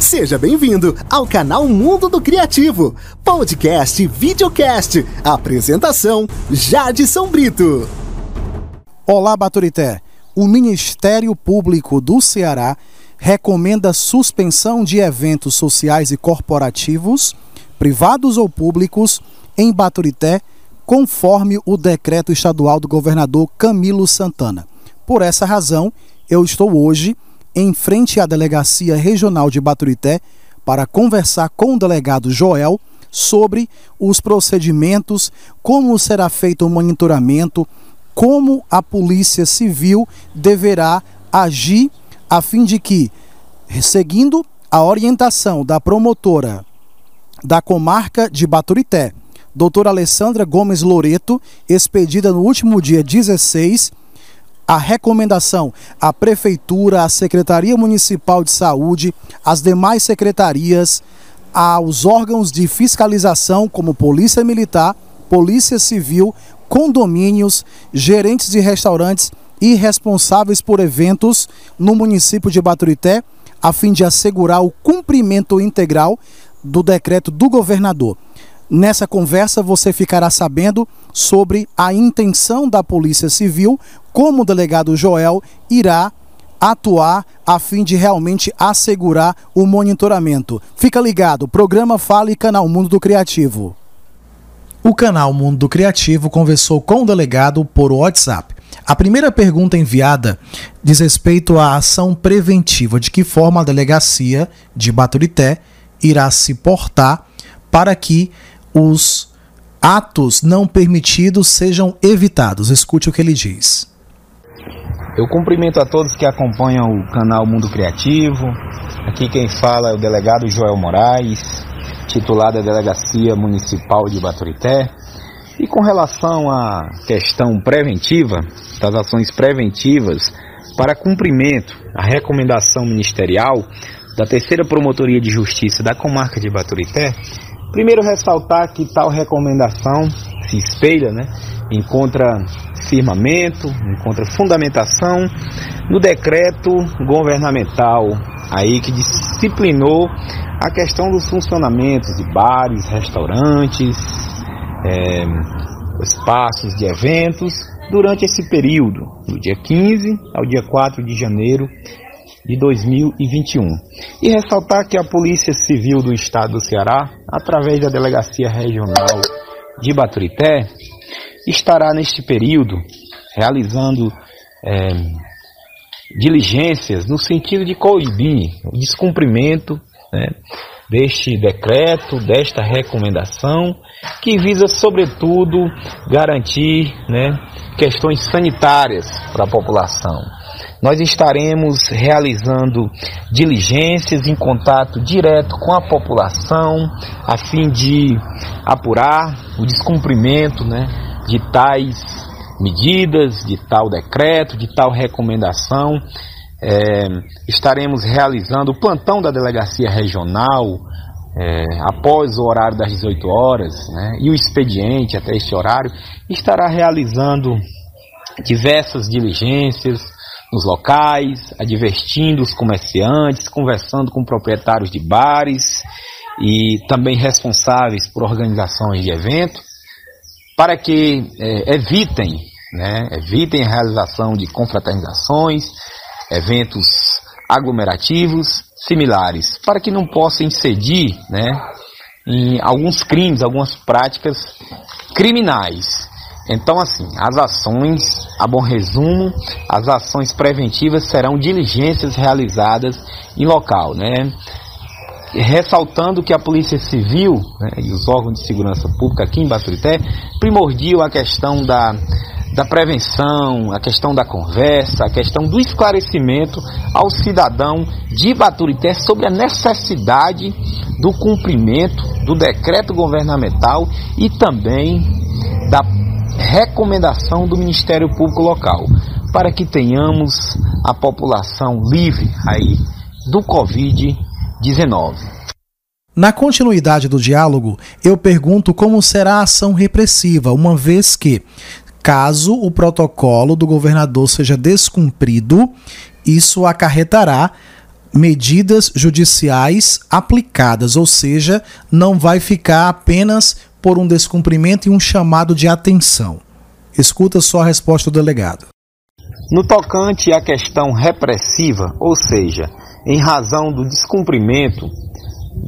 Seja bem-vindo ao canal Mundo do Criativo, podcast e videocast. Apresentação: Jadson Brito. Olá, Baturité. O Ministério Público do Ceará recomenda suspensão de eventos sociais e corporativos, privados ou públicos, em Baturité, conforme o decreto estadual do governador Camilo Santana. Por essa razão, eu estou hoje em frente à Delegacia Regional de Baturité para conversar com o delegado Joel sobre os procedimentos, como será feito o monitoramento, como a Polícia Civil deverá agir a fim de que, seguindo a orientação da promotora da comarca de Baturité, doutora Alessandra Gomes Loreto, expedida no último dia 16, a recomendação à Prefeitura, à Secretaria Municipal de Saúde, às demais secretarias, aos órgãos de fiscalização, como Polícia Militar, Polícia Civil, condomínios, gerentes de restaurantes e responsáveis por eventos no município de Baturité, a fim de assegurar o cumprimento integral do decreto do governador. Nessa conversa você ficará sabendo sobre a intenção da Polícia Civil, como o delegado Joel irá atuar a fim de realmente assegurar o monitoramento. Fica ligado, programa Fala e Canal Mundo do Criativo. O canal Mundo do Criativo conversou com o delegado por WhatsApp. A primeira pergunta enviada diz respeito à ação preventiva, de que forma a delegacia de Baturité irá se portar para que os atos não permitidos sejam evitados. Escute o que ele diz. Eu cumprimento a todos que acompanham o canal Mundo Criativo. Aqui quem fala é o delegado Joel Moraes, titular da Delegacia Municipal de Baturité. E com relação à questão preventiva, das ações preventivas para cumprimento à recomendação ministerial da terceira Promotoria de Justiça da Comarca de Baturité, Primeiro ressaltar que tal recomendação se espelha, né, encontra firmamento, encontra fundamentação no decreto governamental aí que disciplinou a questão dos funcionamentos de bares, restaurantes, é, espaços de eventos durante esse período, do dia 15 ao dia 4 de janeiro de 2021. E ressaltar que a Polícia Civil do Estado do Ceará, através da Delegacia Regional de Baturité, estará neste período realizando é, diligências no sentido de coibir o descumprimento né, deste decreto, desta recomendação, que visa, sobretudo, garantir né, questões sanitárias para a população nós estaremos realizando diligências em contato direto com a população, a fim de apurar o descumprimento né, de tais medidas, de tal decreto, de tal recomendação. É, estaremos realizando o plantão da delegacia regional é, após o horário das 18 horas né, e o expediente até este horário estará realizando diversas diligências nos locais, advertindo os comerciantes, conversando com proprietários de bares e também responsáveis por organizações de eventos, para que é, evitem, né, evitem a realização de confraternizações, eventos aglomerativos similares, para que não possa incidir né, em alguns crimes, algumas práticas criminais então, assim, as ações, a bom resumo, as ações preventivas serão diligências realizadas em local, né? Ressaltando que a Polícia Civil né, e os órgãos de segurança pública aqui em Baturité primordiam a questão da, da prevenção, a questão da conversa, a questão do esclarecimento ao cidadão de Baturité sobre a necessidade do cumprimento do decreto governamental e também da recomendação do Ministério Público local, para que tenhamos a população livre aí do Covid-19. Na continuidade do diálogo, eu pergunto como será a ação repressiva, uma vez que, caso o protocolo do governador seja descumprido, isso acarretará medidas judiciais aplicadas, ou seja, não vai ficar apenas por um descumprimento e um chamado de atenção. Escuta só a resposta do delegado. No tocante à questão repressiva, ou seja, em razão do descumprimento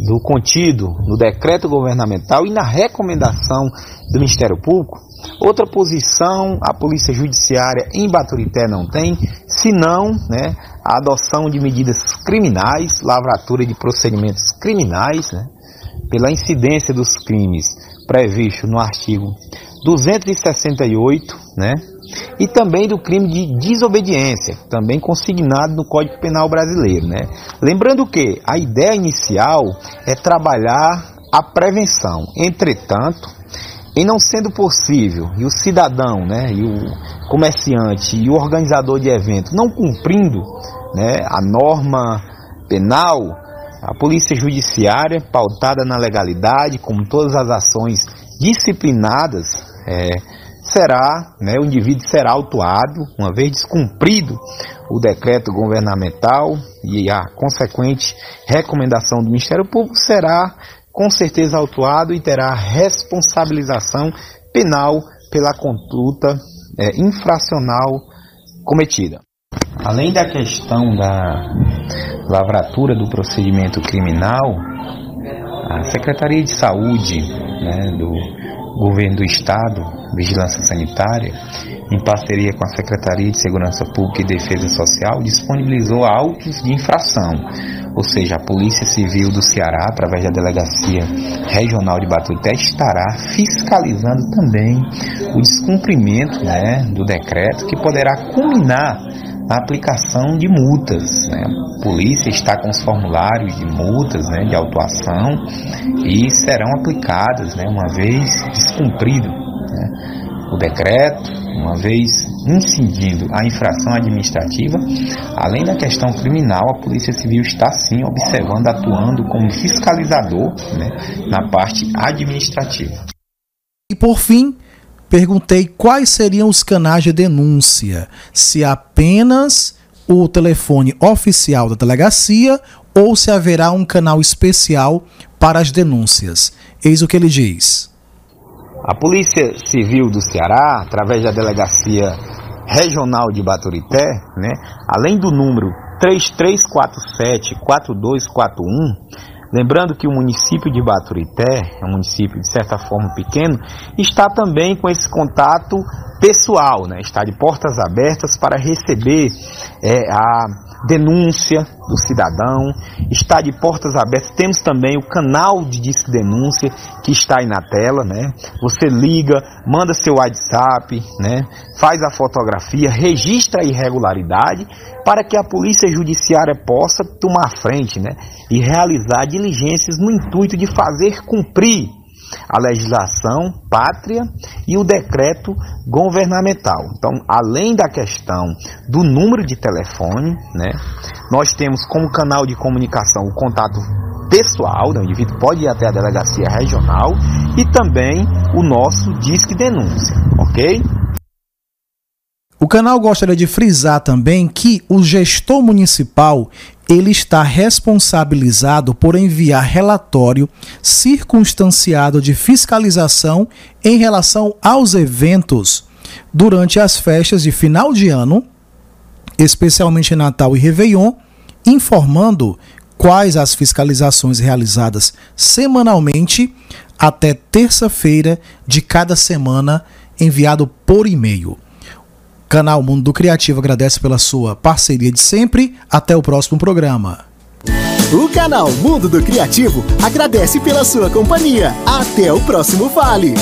do contido no decreto governamental e na recomendação do Ministério Público, outra posição a Polícia Judiciária em Baturité não tem, senão né, a adoção de medidas criminais, lavratura de procedimentos criminais, né, pela incidência dos crimes previsto no artigo 268, né, e também do crime de desobediência, também consignado no Código Penal Brasileiro, né. Lembrando que a ideia inicial é trabalhar a prevenção. Entretanto, em não sendo possível, e o cidadão, né, e o comerciante e o organizador de evento não cumprindo né, a norma penal, a polícia judiciária, pautada na legalidade, como todas as ações disciplinadas, é, será, né, o indivíduo será autuado, uma vez descumprido o decreto governamental e a consequente recomendação do Ministério Público, será com certeza autuado e terá responsabilização penal pela conduta é, infracional cometida. Além da questão da lavratura do procedimento criminal, a Secretaria de Saúde né, do Governo do Estado, Vigilância Sanitária, em parceria com a Secretaria de Segurança Pública e Defesa Social, disponibilizou autos de infração, ou seja, a Polícia Civil do Ceará, através da Delegacia Regional de Batuté, estará fiscalizando também o descumprimento né, do decreto, que poderá culminar na aplicação de multas. Né? A polícia está com os formulários de multas, né, de autuação, e serão aplicadas né, uma vez descumprido né, o decreto, uma vez incidindo a infração administrativa, além da questão criminal, a Polícia Civil está sim observando, atuando como fiscalizador né, na parte administrativa. E por fim, perguntei quais seriam os canais de denúncia, se apenas o telefone oficial da delegacia ou se haverá um canal especial para as denúncias. Eis o que ele diz. A Polícia Civil do Ceará, através da Delegacia Regional de Baturité, né, além do número 3347-4241, lembrando que o município de Baturité é um município de certa forma pequeno, está também com esse contato pessoal, né, está de portas abertas para receber é, a denúncia do cidadão, está de portas abertas. Temos também o canal de disque denúncia que está aí na tela, né? Você liga, manda seu WhatsApp, né? Faz a fotografia, registra a irregularidade para que a polícia judiciária possa tomar frente, né? E realizar diligências no intuito de fazer cumprir a legislação pátria e o decreto governamental. Então, além da questão do número de telefone, né, nós temos como canal de comunicação o contato pessoal, né, o indivíduo pode ir até a delegacia regional e também o nosso Disque Denúncia, ok? O canal gostaria de frisar também que o gestor municipal ele está responsabilizado por enviar relatório circunstanciado de fiscalização em relação aos eventos durante as festas de final de ano, especialmente Natal e Réveillon, informando quais as fiscalizações realizadas semanalmente até terça-feira de cada semana, enviado por e-mail. Canal Mundo do Criativo agradece pela sua parceria de sempre. Até o próximo programa. O canal Mundo do Criativo agradece pela sua companhia. Até o próximo Vale.